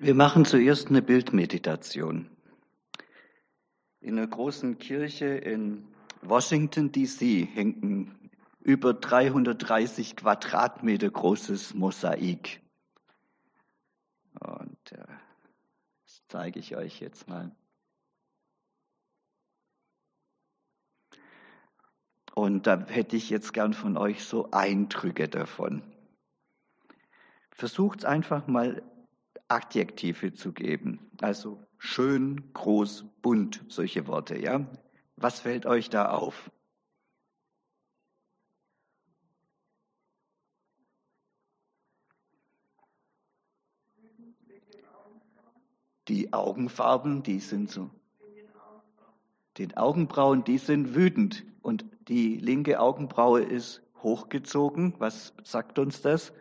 Wir machen zuerst eine Bildmeditation. In einer großen Kirche in Washington, DC hängt ein über 330 Quadratmeter großes Mosaik. Und äh, das zeige ich euch jetzt mal. Und da hätte ich jetzt gern von euch so Eindrücke davon. Versucht einfach mal Adjektive zu geben. Also schön, groß, bunt, solche Worte, ja? Was fällt euch da auf? Die Augenfarben, die sind so. Den Augenbrauen, die sind wütend. Und die linke Augenbraue ist hochgezogen. Was sagt uns das?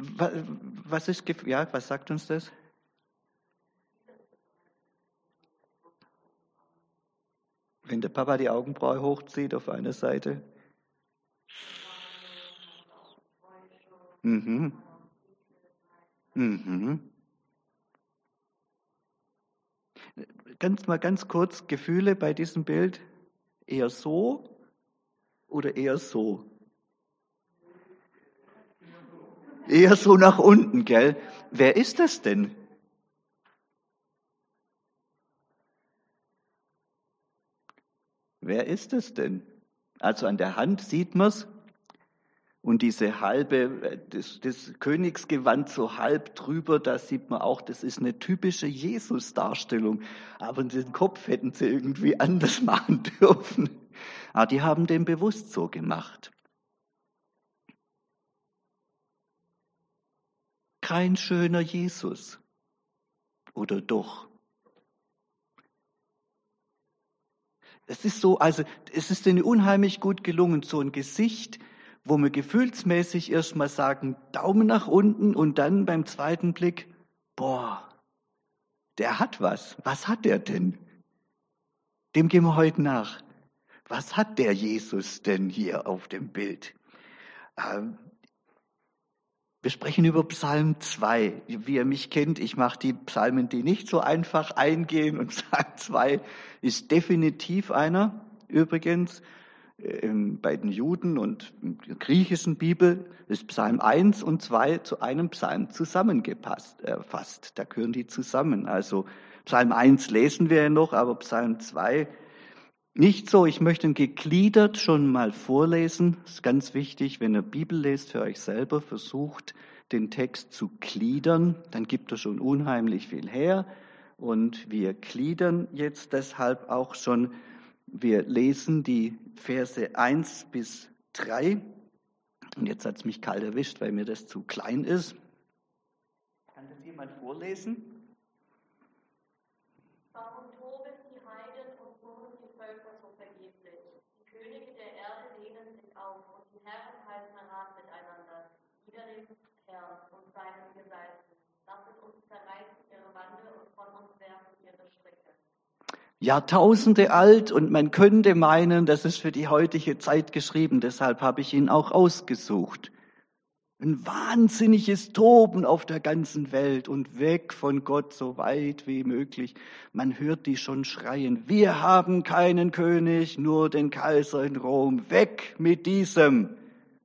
Was ist, ja, was sagt uns das? Wenn der Papa die Augenbraue hochzieht auf einer Seite. Mhm. Mhm. Ganz mal ganz kurz Gefühle bei diesem Bild. Eher so oder eher so? Eher so nach unten, gell? Wer ist das denn? Wer ist es denn? Also an der Hand sieht man es. Und diese halbe, das, das, Königsgewand so halb drüber, da sieht man auch, das ist eine typische Jesus-Darstellung. Aber den Kopf hätten sie irgendwie anders machen dürfen. Aber die haben den bewusst so gemacht. Kein schöner Jesus. Oder doch? Es ist so, also es ist ihnen unheimlich gut gelungen, so ein Gesicht, wo wir gefühlsmäßig erstmal sagen, Daumen nach unten und dann beim zweiten Blick, boah, der hat was. Was hat der denn? Dem gehen wir heute nach. Was hat der Jesus denn hier auf dem Bild? Ähm, wir sprechen über Psalm 2. Wie ihr mich kennt, ich mache die Psalmen, die nicht so einfach eingehen. Und Psalm 2 ist definitiv einer. Übrigens, ähm, bei den Juden und der griechischen Bibel ist Psalm 1 und 2 zu einem Psalm zusammengepasst. Äh. Da gehören die zusammen. Also Psalm 1 lesen wir ja noch, aber Psalm 2 nicht so, ich möchte ihn gegliedert schon mal vorlesen. Das ist ganz wichtig, wenn ihr Bibel lest für euch selber, versucht den Text zu gliedern, dann gibt er schon unheimlich viel her. Und wir gliedern jetzt deshalb auch schon, wir lesen die Verse 1 bis 3. Und jetzt hat es mich kalt erwischt, weil mir das zu klein ist. Kann das jemand vorlesen? Jahrtausende alt und man könnte meinen, das ist für die heutige Zeit geschrieben, deshalb habe ich ihn auch ausgesucht. Ein wahnsinniges Toben auf der ganzen Welt und weg von Gott so weit wie möglich. Man hört die schon schreien, wir haben keinen König, nur den Kaiser in Rom, weg mit diesem.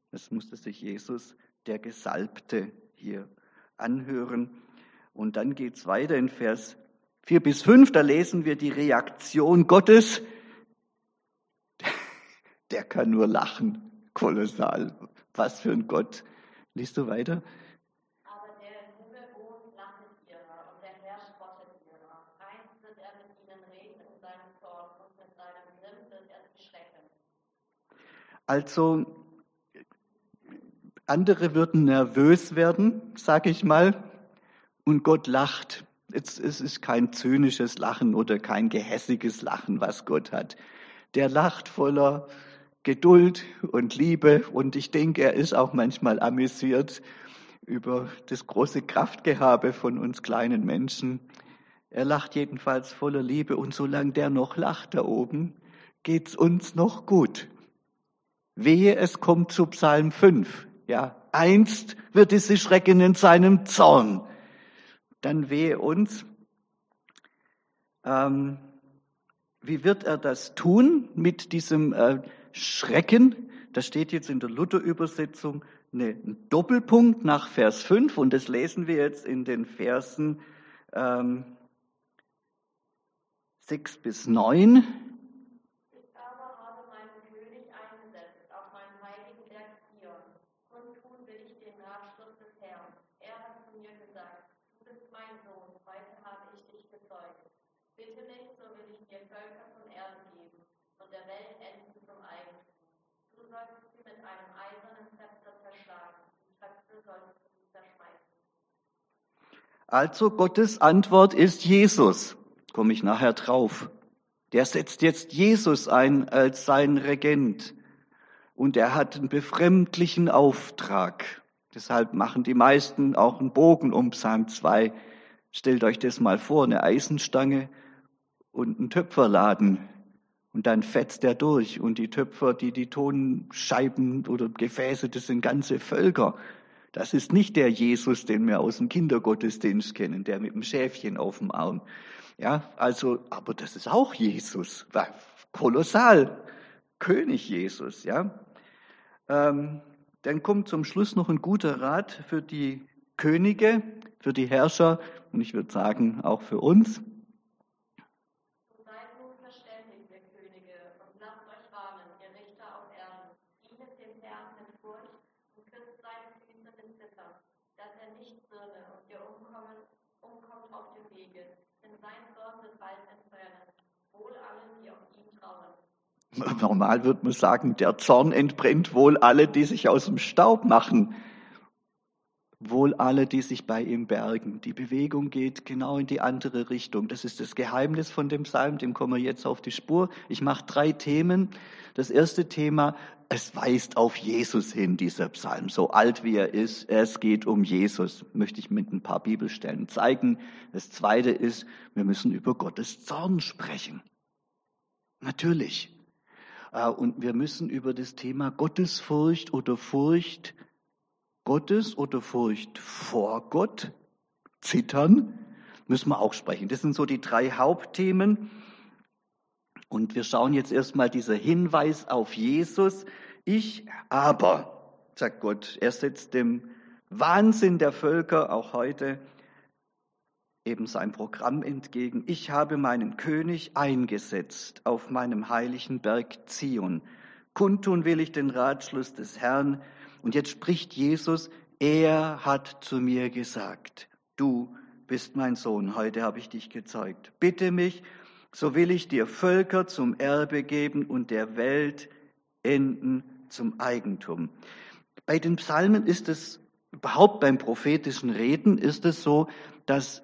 Das musste sich Jesus, der Gesalbte, hier anhören. Und dann geht's weiter in Vers 4 bis 5, da lesen wir die Reaktion Gottes. Der kann nur lachen. Kolossal. Was für ein Gott. Liest du weiter? Er er. Also, andere würden nervös werden, sag ich mal, und Gott lacht. Es, es ist kein zynisches Lachen oder kein gehässiges Lachen, was Gott hat. Der lacht voller Geduld und Liebe und ich denke, er ist auch manchmal amüsiert, über das große Kraftgehabe von uns kleinen Menschen. Er lacht jedenfalls voller Liebe und solange der noch lacht da oben, geht's uns noch gut. Wehe, es kommt zu Psalm 5. Ja, einst wird es sich schrecken in seinem Zorn. Dann wehe uns. Ähm, wie wird er das tun mit diesem äh, Schrecken? Das steht jetzt in der Luther-Übersetzung ein Doppelpunkt nach Vers 5 und das lesen wir jetzt in den Versen ähm, 6 bis 9. Also Gottes Antwort ist Jesus. Komme ich nachher drauf. Der setzt jetzt Jesus ein als sein Regent. Und er hat einen befremdlichen Auftrag. Deshalb machen die meisten auch einen Bogen um Psalm 2. Stellt euch das mal vor, eine Eisenstange und ein Töpferladen. Und dann fetzt er durch. Und die Töpfer, die die Tonscheiben oder Gefäße, das sind ganze Völker. Das ist nicht der Jesus, den wir aus dem Kindergottesdienst kennen, der mit dem Schäfchen auf dem Arm. Ja, also, aber das ist auch Jesus. Kolossal. König Jesus, ja. Ähm, dann kommt zum Schluss noch ein guter Rat für die Könige, für die Herrscher und ich würde sagen auch für uns. Normal würde man sagen, der Zorn entbrennt wohl alle, die sich aus dem Staub machen, wohl alle, die sich bei ihm bergen. Die Bewegung geht genau in die andere Richtung. Das ist das Geheimnis von dem Psalm, dem kommen wir jetzt auf die Spur. Ich mache drei Themen. Das erste Thema, es weist auf Jesus hin, dieser Psalm, so alt wie er ist. Es geht um Jesus, möchte ich mit ein paar Bibelstellen zeigen. Das zweite ist, wir müssen über Gottes Zorn sprechen. Natürlich. Äh, und wir müssen über das Thema Gottesfurcht oder Furcht Gottes oder Furcht vor Gott zittern, müssen wir auch sprechen. Das sind so die drei Hauptthemen. Und wir schauen jetzt erstmal dieser Hinweis auf Jesus. Ich aber, sagt Gott, er setzt dem Wahnsinn der Völker auch heute eben sein Programm entgegen. Ich habe meinen König eingesetzt auf meinem heiligen Berg Zion. Kundtun will ich den Ratschluss des Herrn. Und jetzt spricht Jesus, er hat zu mir gesagt, du bist mein Sohn, heute habe ich dich gezeugt. Bitte mich, so will ich dir Völker zum Erbe geben und der Welt Enden zum Eigentum. Bei den Psalmen ist es, überhaupt beim prophetischen Reden ist es so, dass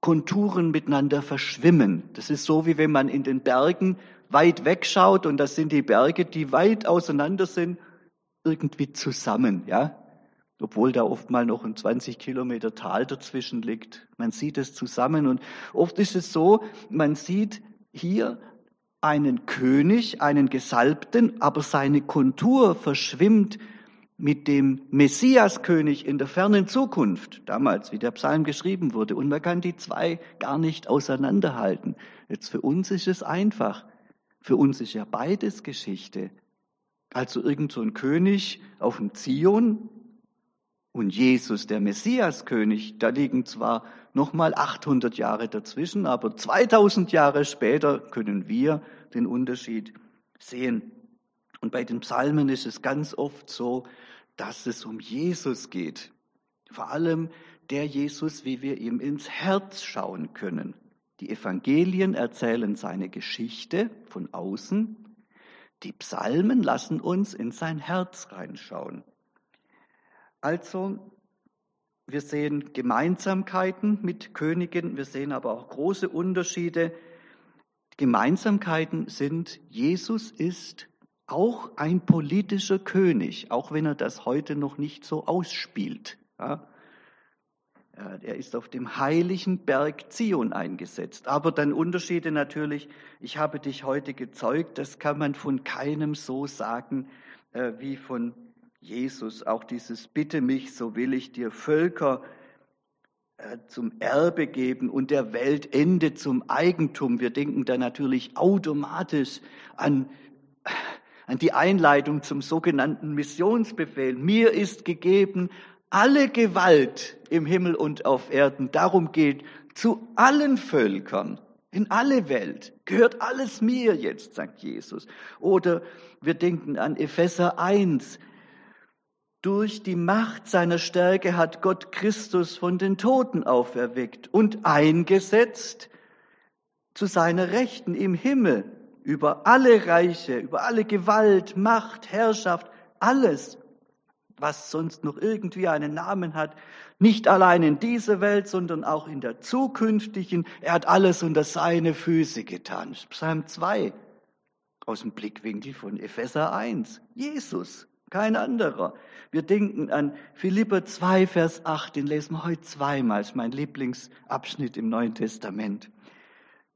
Konturen miteinander verschwimmen. Das ist so, wie wenn man in den Bergen weit wegschaut und das sind die Berge, die weit auseinander sind, irgendwie zusammen, ja. Obwohl da oft mal noch ein 20 Kilometer Tal dazwischen liegt. Man sieht es zusammen und oft ist es so, man sieht hier einen König, einen Gesalbten, aber seine Kontur verschwimmt mit dem Messiaskönig in der fernen Zukunft, damals, wie der Psalm geschrieben wurde. Und man kann die zwei gar nicht auseinanderhalten. Jetzt für uns ist es einfach. Für uns ist ja beides Geschichte. Also irgend so ein König auf dem Zion und Jesus, der Messiaskönig, da liegen zwar nochmal 800 Jahre dazwischen, aber 2000 Jahre später können wir den Unterschied sehen. Und bei den Psalmen ist es ganz oft so, dass es um Jesus geht. Vor allem der Jesus, wie wir ihm ins Herz schauen können. Die Evangelien erzählen seine Geschichte von außen. Die Psalmen lassen uns in sein Herz reinschauen. Also, wir sehen Gemeinsamkeiten mit Königen, wir sehen aber auch große Unterschiede. Gemeinsamkeiten sind, Jesus ist auch ein politischer König, auch wenn er das heute noch nicht so ausspielt. Ja? Er ist auf dem heiligen Berg Zion eingesetzt. Aber dann Unterschiede natürlich. Ich habe dich heute gezeugt. Das kann man von keinem so sagen äh, wie von Jesus. Auch dieses Bitte mich, so will ich dir Völker äh, zum Erbe geben und der Weltende zum Eigentum. Wir denken da natürlich automatisch an an die Einleitung zum sogenannten Missionsbefehl. Mir ist gegeben alle Gewalt im Himmel und auf Erden. Darum geht zu allen Völkern, in alle Welt, gehört alles mir jetzt, sagt Jesus. Oder wir denken an Epheser 1. Durch die Macht seiner Stärke hat Gott Christus von den Toten auferweckt und eingesetzt zu seiner Rechten im Himmel über alle Reiche, über alle Gewalt, Macht, Herrschaft, alles was sonst noch irgendwie einen Namen hat, nicht allein in dieser Welt, sondern auch in der zukünftigen. Er hat alles unter seine Füße getan. Psalm 2 aus dem Blickwinkel von Epheser 1. Jesus, kein anderer. Wir denken an Philipper 2, Vers 8, den lesen wir heute zweimal, das ist mein Lieblingsabschnitt im Neuen Testament.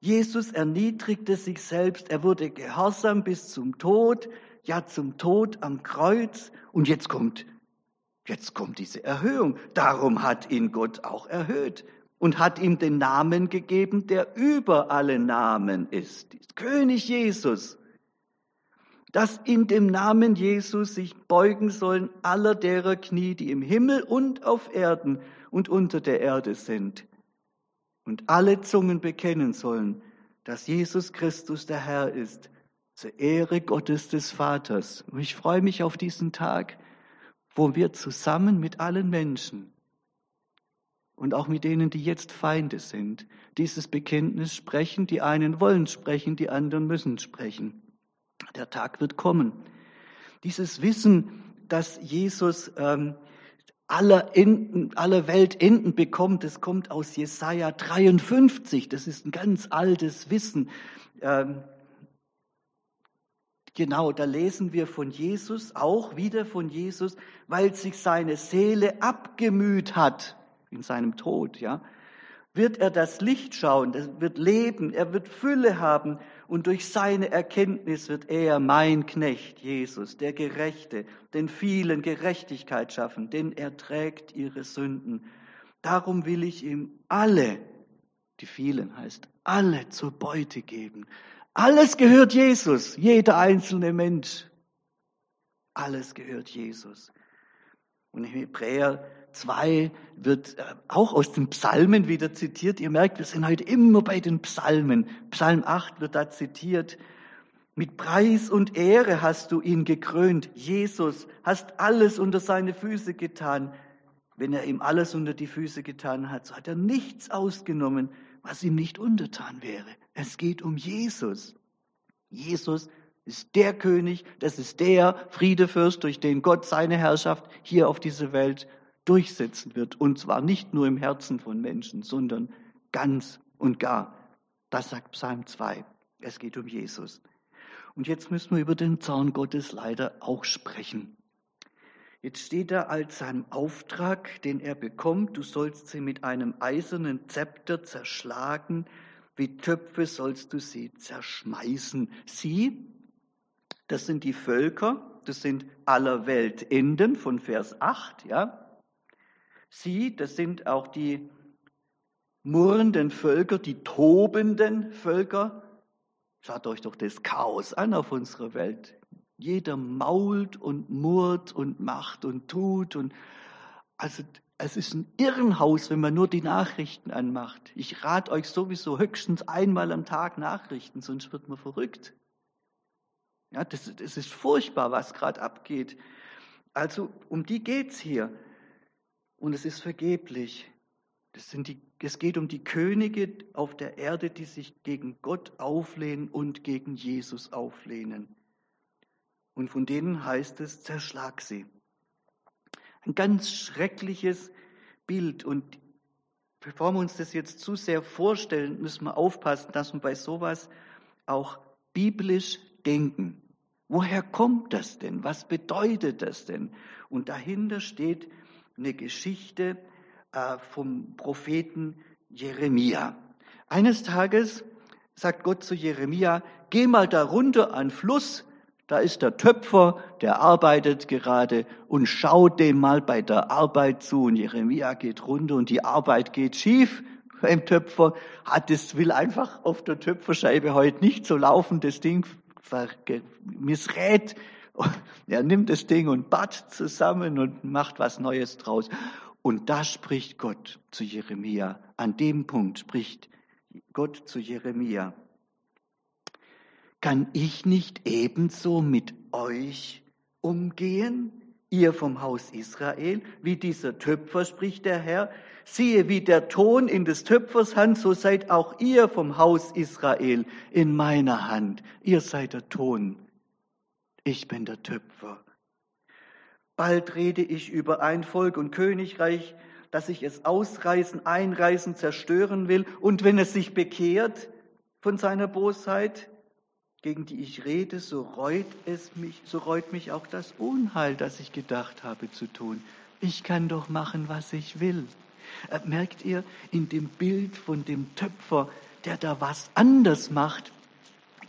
Jesus erniedrigte sich selbst, er wurde gehorsam bis zum Tod, ja zum Tod am Kreuz. Und jetzt kommt, jetzt kommt diese Erhöhung. Darum hat ihn Gott auch erhöht und hat ihm den Namen gegeben, der über alle Namen ist. König Jesus. Dass in dem Namen Jesus sich beugen sollen aller derer Knie, die im Himmel und auf Erden und unter der Erde sind. Und alle Zungen bekennen sollen, dass Jesus Christus der Herr ist zur Ehre Gottes des Vaters. Und ich freue mich auf diesen Tag, wo wir zusammen mit allen Menschen und auch mit denen, die jetzt Feinde sind, dieses Bekenntnis sprechen. Die einen wollen sprechen, die anderen müssen sprechen. Der Tag wird kommen. Dieses Wissen, dass Jesus ähm, aller, Enden, aller Welt Enden bekommt, das kommt aus Jesaja 53. Das ist ein ganz altes Wissen. Ähm, Genau, da lesen wir von Jesus, auch wieder von Jesus, weil sich seine Seele abgemüht hat in seinem Tod, ja. Wird er das Licht schauen, er wird leben, er wird Fülle haben und durch seine Erkenntnis wird er, mein Knecht Jesus, der Gerechte, den vielen Gerechtigkeit schaffen, denn er trägt ihre Sünden. Darum will ich ihm alle, die vielen heißt, alle zur Beute geben, alles gehört Jesus, jeder einzelne Mensch. Alles gehört Jesus. Und in Hebräer 2 wird äh, auch aus den Psalmen wieder zitiert. Ihr merkt, wir sind heute immer bei den Psalmen. Psalm 8 wird da zitiert. Mit Preis und Ehre hast du ihn gekrönt. Jesus, hast alles unter seine Füße getan. Wenn er ihm alles unter die Füße getan hat, so hat er nichts ausgenommen, was ihm nicht untertan wäre. Es geht um Jesus. Jesus ist der König, das ist der Friedefürst, durch den Gott seine Herrschaft hier auf dieser Welt durchsetzen wird. Und zwar nicht nur im Herzen von Menschen, sondern ganz und gar. Das sagt Psalm 2. Es geht um Jesus. Und jetzt müssen wir über den Zorn Gottes leider auch sprechen. Jetzt steht da als sein Auftrag, den er bekommt, du sollst sie mit einem eisernen Zepter zerschlagen, wie Töpfe sollst du sie zerschmeißen. Sie, das sind die Völker, das sind aller Weltenden von Vers 8, ja. Sie, das sind auch die murrenden Völker, die tobenden Völker. Schaut euch doch das Chaos an auf unserer Welt. Jeder mault und murrt und macht und tut und also es ist ein Irrenhaus, wenn man nur die Nachrichten anmacht. Ich rate euch sowieso höchstens einmal am Tag Nachrichten, sonst wird man verrückt. Ja, das, das ist furchtbar, was gerade abgeht. Also um die geht's hier. Und es ist vergeblich. Das sind die, es geht um die Könige auf der Erde, die sich gegen Gott auflehnen und gegen Jesus auflehnen. Und von denen heißt es, zerschlag sie. Ein ganz schreckliches Bild. Und bevor wir uns das jetzt zu sehr vorstellen, müssen wir aufpassen, dass wir bei sowas auch biblisch denken. Woher kommt das denn? Was bedeutet das denn? Und dahinter steht eine Geschichte äh, vom Propheten Jeremia. Eines Tages sagt Gott zu Jeremia, geh mal da runter an Fluss, da ist der Töpfer, der arbeitet gerade und schau dem mal bei der Arbeit zu. Und Jeremia geht runter und die Arbeit geht schief beim Töpfer. Hat es will einfach auf der Töpferscheibe heute nicht so laufen. Das Ding missrät. Er nimmt das Ding und bat zusammen und macht was Neues draus. Und da spricht Gott zu Jeremia. An dem Punkt spricht Gott zu Jeremia. Kann ich nicht ebenso mit euch umgehen, ihr vom Haus Israel, wie dieser Töpfer, spricht der Herr? Siehe, wie der Ton in des Töpfers Hand, so seid auch ihr vom Haus Israel in meiner Hand. Ihr seid der Ton. Ich bin der Töpfer. Bald rede ich über ein Volk und Königreich, dass ich es ausreißen, einreißen, zerstören will. Und wenn es sich bekehrt von seiner Bosheit, gegen die ich rede, so reut es mich, so reut mich auch das Unheil, das ich gedacht habe zu tun. Ich kann doch machen, was ich will. Äh, merkt ihr, in dem Bild von dem Töpfer, der da was anders macht,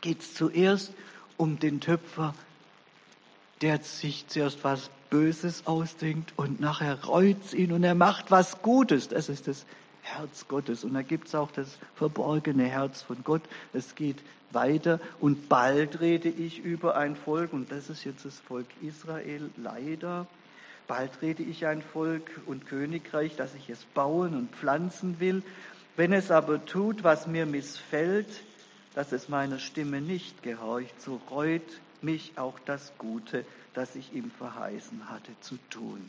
geht es zuerst um den Töpfer, der sich zuerst was Böses ausdenkt und nachher reut ihn und er macht was Gutes. Das ist das Herz Gottes. Und da gibt es auch das verborgene Herz von Gott. Es geht weiter und bald rede ich über ein Volk und das ist jetzt das Volk Israel leider. Bald rede ich ein Volk und Königreich, dass ich es bauen und pflanzen will. Wenn es aber tut, was mir missfällt, dass es meiner Stimme nicht gehorcht, so reut mich auch das Gute, das ich ihm verheißen hatte zu tun.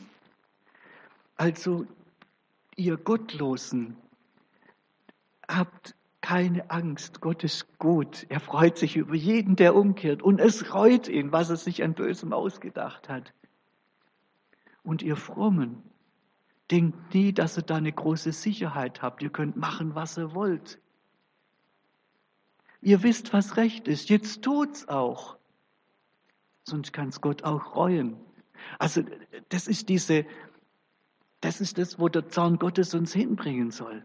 Also, ihr Gottlosen, habt keine Angst, Gott ist gut. Er freut sich über jeden, der umkehrt. Und es reut ihn, was er sich an Bösem ausgedacht hat. Und ihr Frommen, denkt nie, dass ihr da eine große Sicherheit habt. Ihr könnt machen, was ihr wollt. Ihr wisst, was recht ist. Jetzt tut's auch. Sonst kann es Gott auch reuen. Also, das ist diese, das ist das, wo der Zorn Gottes uns hinbringen soll.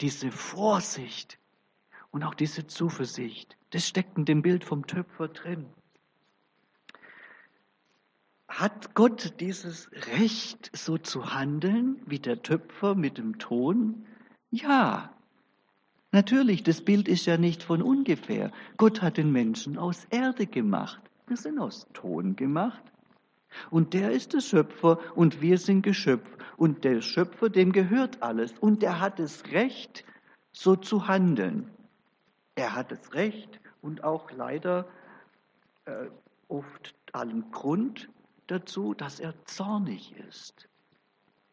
Diese Vorsicht und auch diese Zuversicht. Das steckt in dem Bild vom Töpfer drin. Hat Gott dieses Recht, so zu handeln, wie der Töpfer mit dem Ton? Ja, natürlich, das Bild ist ja nicht von ungefähr. Gott hat den Menschen aus Erde gemacht. Wir sind aus Ton gemacht. Und der ist der Schöpfer und wir sind Geschöpf. Und der Schöpfer, dem gehört alles. Und der hat das Recht, so zu handeln. Er hat das Recht und auch leider äh, oft allen Grund dazu, dass er zornig ist.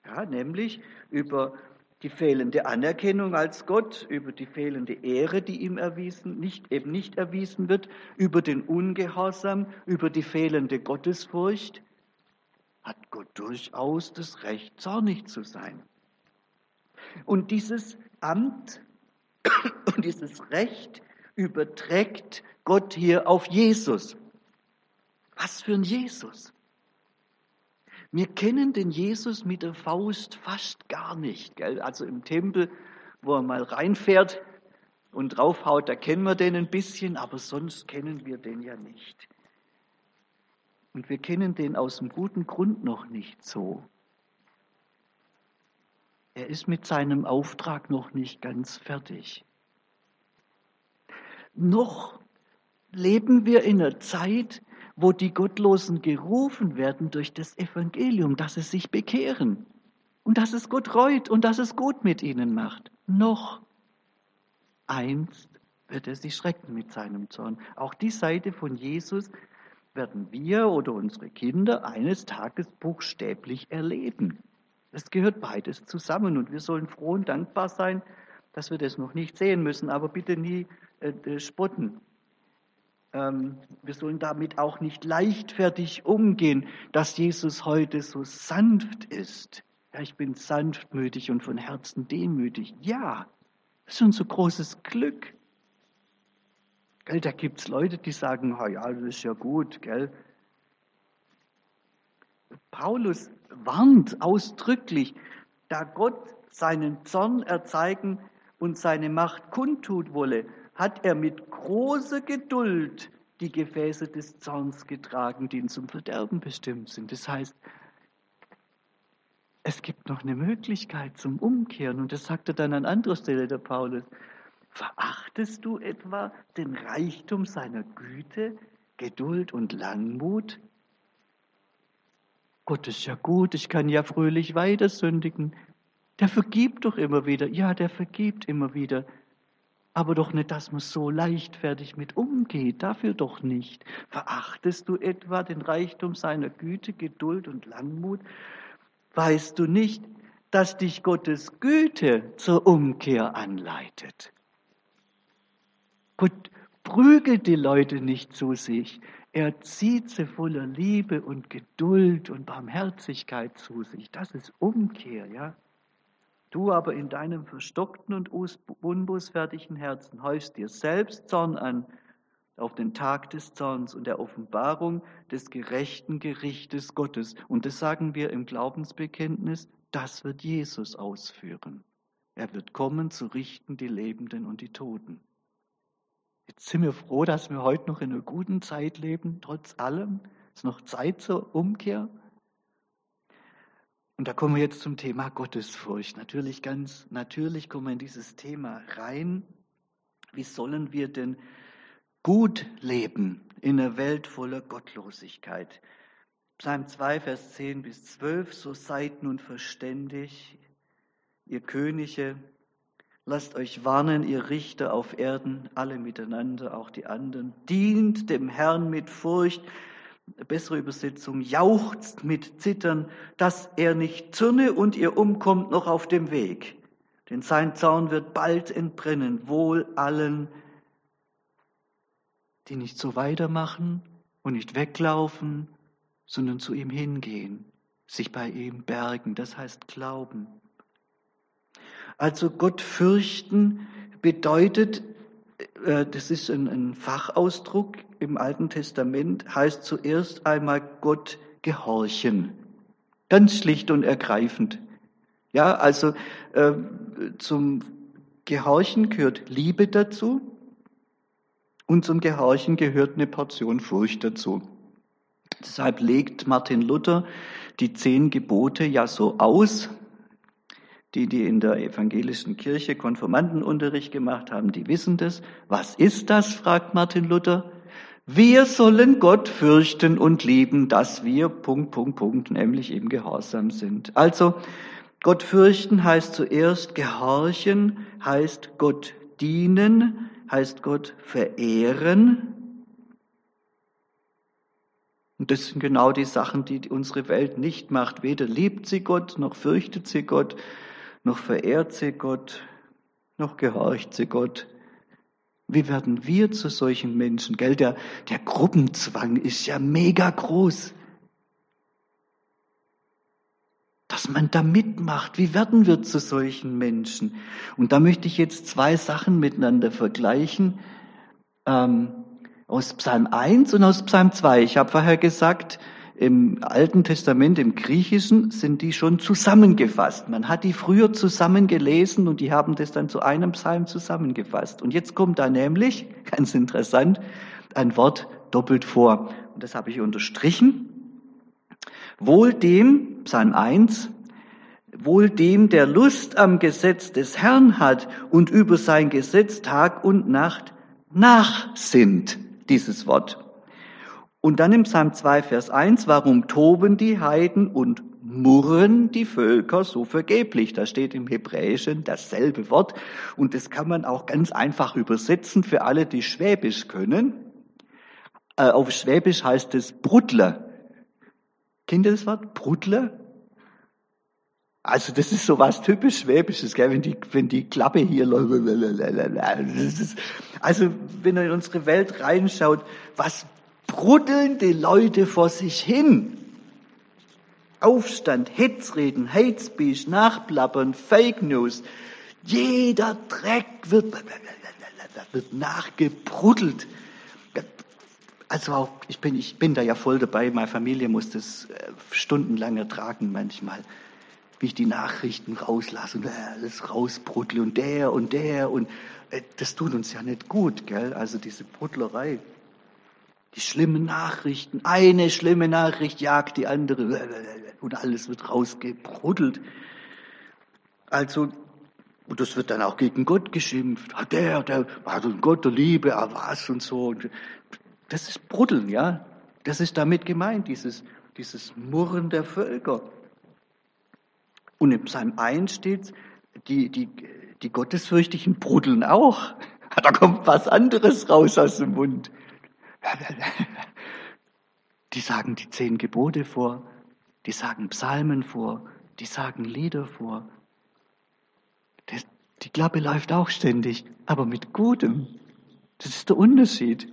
Ja, nämlich über die fehlende Anerkennung als Gott, über die fehlende Ehre, die ihm erwiesen, nicht, eben nicht erwiesen wird, über den Ungehorsam, über die fehlende Gottesfurcht, hat Gott durchaus das Recht, zornig zu sein. Und dieses Amt und dieses Recht überträgt Gott hier auf Jesus. Was für ein Jesus? Wir kennen den Jesus mit der Faust fast gar nicht. Gell? Also im Tempel, wo er mal reinfährt und draufhaut, da kennen wir den ein bisschen, aber sonst kennen wir den ja nicht. Und wir kennen den aus einem guten Grund noch nicht so. Er ist mit seinem Auftrag noch nicht ganz fertig. Noch leben wir in einer Zeit, wo die Gottlosen gerufen werden durch das Evangelium, dass sie sich bekehren und dass es Gott reut und dass es gut mit ihnen macht. Noch einst wird er sie schrecken mit seinem Zorn. Auch die Seite von Jesus werden wir oder unsere Kinder eines Tages buchstäblich erleben. Es gehört beides zusammen und wir sollen froh und dankbar sein, dass wir das noch nicht sehen müssen, aber bitte nie äh, äh spotten. Ähm, wir sollen damit auch nicht leichtfertig umgehen, dass Jesus heute so sanft ist. Ja, ich bin sanftmütig und von Herzen demütig. Ja, das ist unser großes Glück. Gell, da gibt es Leute, die sagen, ja, das ist ja gut, gell. Paulus warnt ausdrücklich, da Gott seinen Zorn erzeigen und seine Macht kundtut wolle, hat er mit großer Geduld die Gefäße des Zorns getragen, die zum Verderben bestimmt sind. Das heißt, es gibt noch eine Möglichkeit zum Umkehren. Und das sagt er dann an anderer Stelle, der Paulus. Verachtest du etwa den Reichtum seiner Güte, Geduld und Langmut? Gott ist ja gut, ich kann ja fröhlich weiter sündigen. Der vergibt doch immer wieder. Ja, der vergibt immer wieder. Aber doch nicht, dass man so leichtfertig mit umgeht. Dafür doch nicht. Verachtest du etwa den Reichtum seiner Güte, Geduld und Langmut? Weißt du nicht, dass dich Gottes Güte zur Umkehr anleitet? Gott prügelt die Leute nicht zu sich. Er zieht sie voller Liebe und Geduld und Barmherzigkeit zu sich. Das ist Umkehr, ja. Du aber in deinem verstockten und unbußfertigen Herzen häufst dir selbst Zorn an auf den Tag des Zorns und der Offenbarung des gerechten Gerichtes Gottes. Und das sagen wir im Glaubensbekenntnis, das wird Jesus ausführen. Er wird kommen zu richten die Lebenden und die Toten. Jetzt sind wir froh, dass wir heute noch in einer guten Zeit leben, trotz allem. Es ist noch Zeit zur Umkehr. Und da kommen wir jetzt zum Thema Gottesfurcht. Natürlich ganz natürlich kommen wir in dieses Thema rein. Wie sollen wir denn gut leben in einer Welt voller Gottlosigkeit? Psalm 2, Vers 10 bis 12, so seid nun verständig, ihr Könige, lasst euch warnen, ihr Richter auf Erden, alle miteinander, auch die anderen, dient dem Herrn mit Furcht, bessere Übersetzung, jauchzt mit Zittern, dass er nicht zürne und ihr umkommt noch auf dem Weg. Denn sein Zorn wird bald entbrennen, wohl allen, die nicht so weitermachen und nicht weglaufen, sondern zu ihm hingehen, sich bei ihm bergen, das heißt glauben. Also Gott fürchten bedeutet, das ist ein, ein Fachausdruck im Alten Testament, heißt zuerst einmal Gott gehorchen. Ganz schlicht und ergreifend. Ja, also äh, zum Gehorchen gehört Liebe dazu und zum Gehorchen gehört eine Portion Furcht dazu. Deshalb legt Martin Luther die zehn Gebote ja so aus, die, die in der evangelischen Kirche Konformantenunterricht gemacht haben, die wissen das. Was ist das? fragt Martin Luther. Wir sollen Gott fürchten und lieben, dass wir Punkt, Punkt, Punkt, nämlich eben gehorsam sind. Also, Gott fürchten heißt zuerst gehorchen, heißt Gott dienen, heißt Gott verehren. Und das sind genau die Sachen, die unsere Welt nicht macht. Weder liebt sie Gott, noch fürchtet sie Gott, noch verehrt sie Gott, noch gehorcht sie Gott. Wie werden wir zu solchen Menschen? Gell, der, der Gruppenzwang ist ja mega groß. Dass man da mitmacht. Wie werden wir zu solchen Menschen? Und da möchte ich jetzt zwei Sachen miteinander vergleichen. Ähm, aus Psalm 1 und aus Psalm 2. Ich habe vorher gesagt, im Alten Testament, im Griechischen, sind die schon zusammengefasst. Man hat die früher zusammengelesen und die haben das dann zu einem Psalm zusammengefasst. Und jetzt kommt da nämlich, ganz interessant, ein Wort doppelt vor. Und das habe ich unterstrichen. Wohl dem, Psalm 1, wohl dem, der Lust am Gesetz des Herrn hat und über sein Gesetz Tag und Nacht nachsinnt, dieses Wort. Und dann im Psalm 2, Vers 1, warum toben die Heiden und murren die Völker so vergeblich? Da steht im Hebräischen dasselbe Wort und das kann man auch ganz einfach übersetzen für alle, die Schwäbisch können. Äh, auf Schwäbisch heißt es Brudler. Kennt ihr das Wort? Brudler? Also das ist so was typisch Schwäbisches, gell? Wenn, die, wenn die Klappe hier läuft. Also wenn ihr in unsere Welt reinschaut, was bruddeln die Leute vor sich hin. Aufstand, Hetzreden, Hate Speech, Nachplappern, Fake News. Jeder Dreck wird, wird nachgebruddelt. Also auch, ich bin, ich bin da ja voll dabei. Meine Familie muss das äh, stundenlang ertragen manchmal, wie ich die Nachrichten rauslasse und äh, alles rausbruttle und der und der und äh, das tut uns ja nicht gut, gell? Also diese Bruttlerei. Die schlimmen Nachrichten, eine schlimme Nachricht jagt die andere und alles wird rausgebruddelt. Also, und das wird dann auch gegen Gott geschimpft. Ah, der, der ein Gott der Liebe, ah was und so. Das ist Bruddeln, ja. Das ist damit gemeint, dieses, dieses Murren der Völker. Und im Psalm 1 steht, die, die, die Gottesfürchtigen bruddeln auch. Da kommt was anderes raus aus dem Mund. Die sagen die zehn Gebote vor, die sagen Psalmen vor, die sagen Lieder vor. Die Klappe läuft auch ständig, aber mit Gutem. Das ist der Unterschied.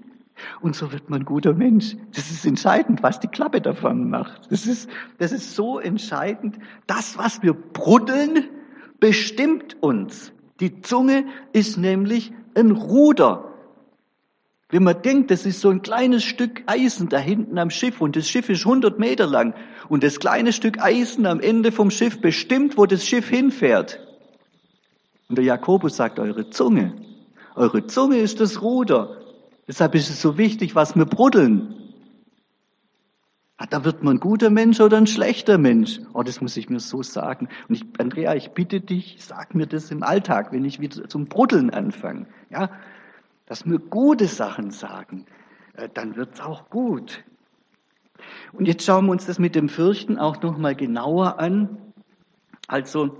Und so wird man guter Mensch. Das ist entscheidend, was die Klappe davon macht. Das ist, das ist so entscheidend. Das, was wir bruddeln, bestimmt uns. Die Zunge ist nämlich ein Ruder. Wenn man denkt, das ist so ein kleines Stück Eisen da hinten am Schiff und das Schiff ist 100 Meter lang und das kleine Stück Eisen am Ende vom Schiff bestimmt, wo das Schiff hinfährt. Und der Jakobus sagt, eure Zunge, eure Zunge ist das Ruder. Deshalb ist es so wichtig, was wir bruddeln. Ah, da wird man ein guter Mensch oder ein schlechter Mensch. Oh, das muss ich mir so sagen. Und ich, Andrea, ich bitte dich, sag mir das im Alltag, wenn ich wieder zum Bruddeln anfange. Ja, dass wir gute Sachen sagen, äh, dann wird's auch gut. Und jetzt schauen wir uns das mit dem Fürchten auch noch mal genauer an. Also,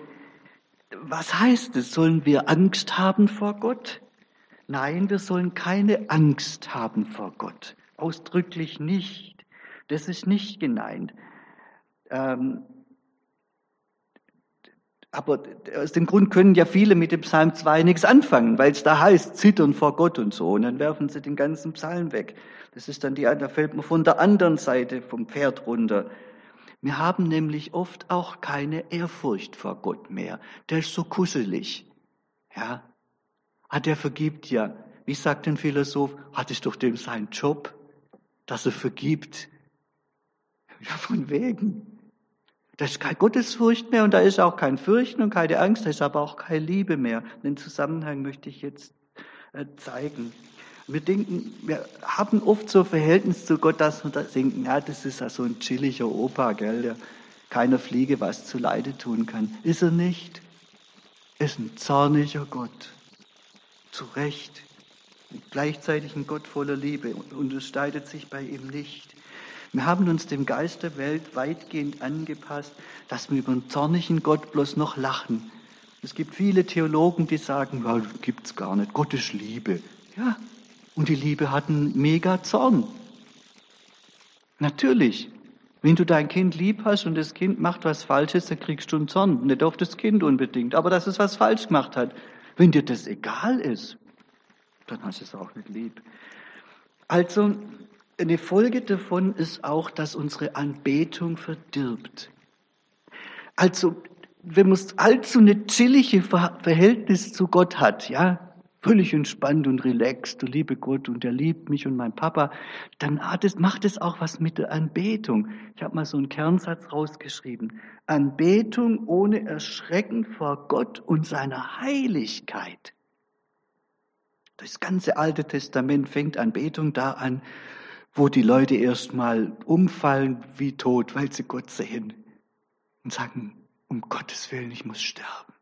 was heißt es? Sollen wir Angst haben vor Gott? Nein, wir sollen keine Angst haben vor Gott. Ausdrücklich nicht. Das ist nicht gemeint. Ähm, aber aus dem Grund können ja viele mit dem Psalm 2 nichts anfangen, weil es da heißt, zittern vor Gott und so. Und dann werfen sie den ganzen Psalm weg. Das ist dann die, da fällt man von der anderen Seite vom Pferd runter. Wir haben nämlich oft auch keine Ehrfurcht vor Gott mehr. Der ist so kuschelig. Ja. Ah, der vergibt ja. Wie sagt ein Philosoph, hat es doch dem seinen Job, dass er vergibt. Ja, von wegen. Da ist keine Gottesfurcht mehr und da ist auch kein Fürchten und keine Angst, da ist aber auch keine Liebe mehr. Den Zusammenhang möchte ich jetzt äh, zeigen. Wir denken, wir haben oft so ein Verhältnis zu Gott, dass wir da denken, ja, das ist ja so ein chilliger Opa, gell, der keiner Fliege was zu Leide tun kann. Ist er nicht. Er ist ein zorniger Gott. Zu Recht. Gleichzeitig ein Gott voller Liebe und unterscheidet sich bei ihm nicht. Wir haben uns dem Geist der Welt weitgehend angepasst, dass wir über einen zornigen Gott bloß noch lachen. Es gibt viele Theologen, die sagen, ja, gibt's gar nicht. Gott ist Liebe. Ja. Und die Liebe hat einen mega Zorn. Natürlich. Wenn du dein Kind lieb hast und das Kind macht was Falsches, dann kriegst du einen Zorn. Nicht auf das Kind unbedingt, aber dass es was falsch gemacht hat. Wenn dir das egal ist, dann hast du es auch nicht lieb. Also, eine Folge davon ist auch, dass unsere Anbetung verdirbt. Also, wenn man allzu eine chillige Verhältnis zu Gott hat, ja, völlig entspannt und relaxed, du liebe Gott und er liebt mich und mein Papa, dann es, macht es auch was mit der Anbetung. Ich habe mal so einen Kernsatz rausgeschrieben. Anbetung ohne Erschrecken vor Gott und seiner Heiligkeit. Das ganze Alte Testament fängt Anbetung da an, wo die Leute erstmal umfallen wie tot, weil sie Gott sehen und sagen, um Gottes Willen, ich muss sterben.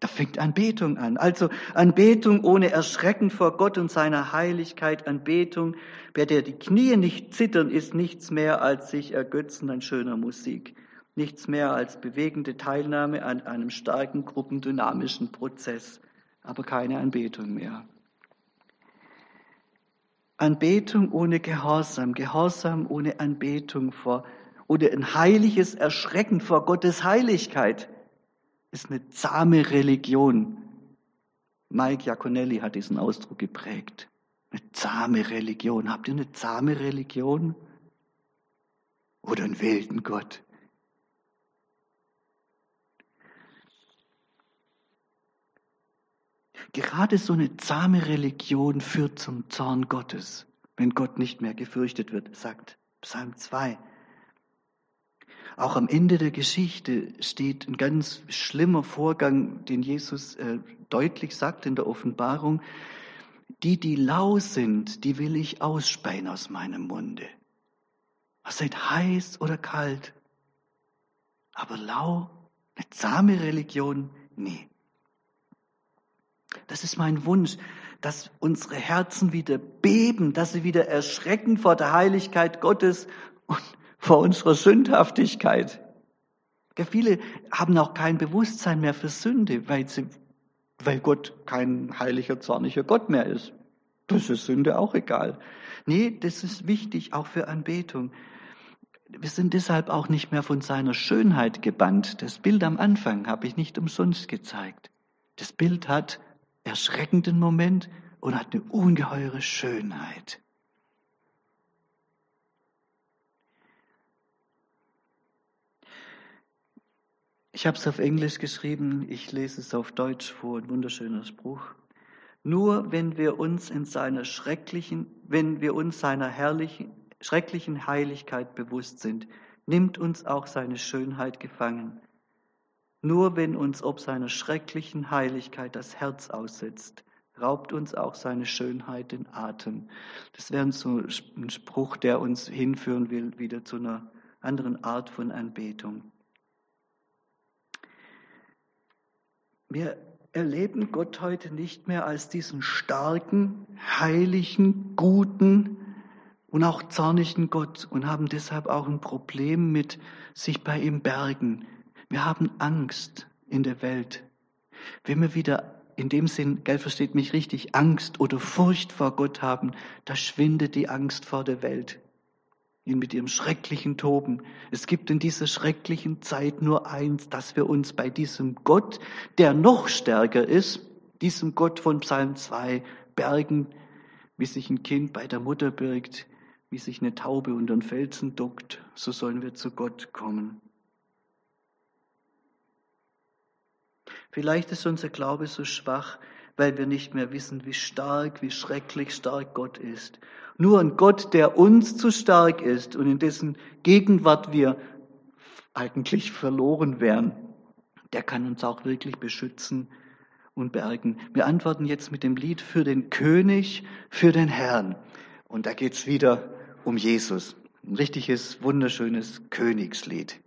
Da fängt Anbetung an. Also Anbetung ohne Erschrecken vor Gott und seiner Heiligkeit. Anbetung, bei der die Knie nicht zittern, ist nichts mehr als sich ergötzen an schöner Musik. Nichts mehr als bewegende Teilnahme an einem starken gruppendynamischen Prozess. Aber keine Anbetung mehr. Anbetung ohne Gehorsam, Gehorsam ohne Anbetung vor, oder ein heiliges Erschrecken vor Gottes Heiligkeit ist eine zahme Religion. Mike Iaconelli hat diesen Ausdruck geprägt. Eine zahme Religion. Habt ihr eine zahme Religion? Oder einen wilden Gott? Gerade so eine zahme Religion führt zum Zorn Gottes. wenn Gott nicht mehr gefürchtet wird, sagt Psalm 2. Auch am Ende der Geschichte steht ein ganz schlimmer Vorgang, den Jesus äh, deutlich sagt in der Offenbarung. Die, die lau sind, die will ich ausspeien aus meinem Munde. Seid heiß oder kalt, aber lau, eine zahme Religion, nee. Das ist mein Wunsch, dass unsere Herzen wieder beben, dass sie wieder erschrecken vor der Heiligkeit Gottes und vor unserer Sündhaftigkeit. Viele haben auch kein Bewusstsein mehr für Sünde, weil, sie, weil Gott kein heiliger, zorniger Gott mehr ist. Das ist Sünde auch egal. Nee, das ist wichtig, auch für Anbetung. Wir sind deshalb auch nicht mehr von seiner Schönheit gebannt. Das Bild am Anfang habe ich nicht umsonst gezeigt. Das Bild hat erschreckenden Moment und hat eine ungeheure Schönheit. Ich habe es auf Englisch geschrieben, ich lese es auf Deutsch vor, ein wunderschöner Spruch. Nur wenn wir uns in seiner schrecklichen, wenn wir uns seiner herrlichen, schrecklichen Heiligkeit bewusst sind, nimmt uns auch seine Schönheit gefangen. Nur wenn uns ob seiner schrecklichen Heiligkeit das Herz aussetzt, raubt uns auch seine Schönheit den Atem. Das wäre so ein Spruch, der uns hinführen will, wieder zu einer anderen Art von Anbetung. Wir erleben Gott heute nicht mehr als diesen starken, heiligen, guten und auch zornigen Gott und haben deshalb auch ein Problem mit sich bei ihm bergen. Wir haben Angst in der Welt. Wenn wir wieder in dem Sinn, gell, versteht mich richtig, Angst oder Furcht vor Gott haben, da schwindet die Angst vor der Welt. Mit ihrem schrecklichen Toben. Es gibt in dieser schrecklichen Zeit nur eins, dass wir uns bei diesem Gott, der noch stärker ist, diesem Gott von Psalm 2 bergen, wie sich ein Kind bei der Mutter birgt, wie sich eine Taube unter den Felsen duckt, so sollen wir zu Gott kommen. Vielleicht ist unser Glaube so schwach, weil wir nicht mehr wissen, wie stark, wie schrecklich stark Gott ist. Nur ein Gott, der uns zu stark ist und in dessen Gegenwart wir eigentlich verloren wären, der kann uns auch wirklich beschützen und bergen. Wir antworten jetzt mit dem Lied für den König, für den Herrn. Und da geht's wieder um Jesus. Ein richtiges, wunderschönes Königslied.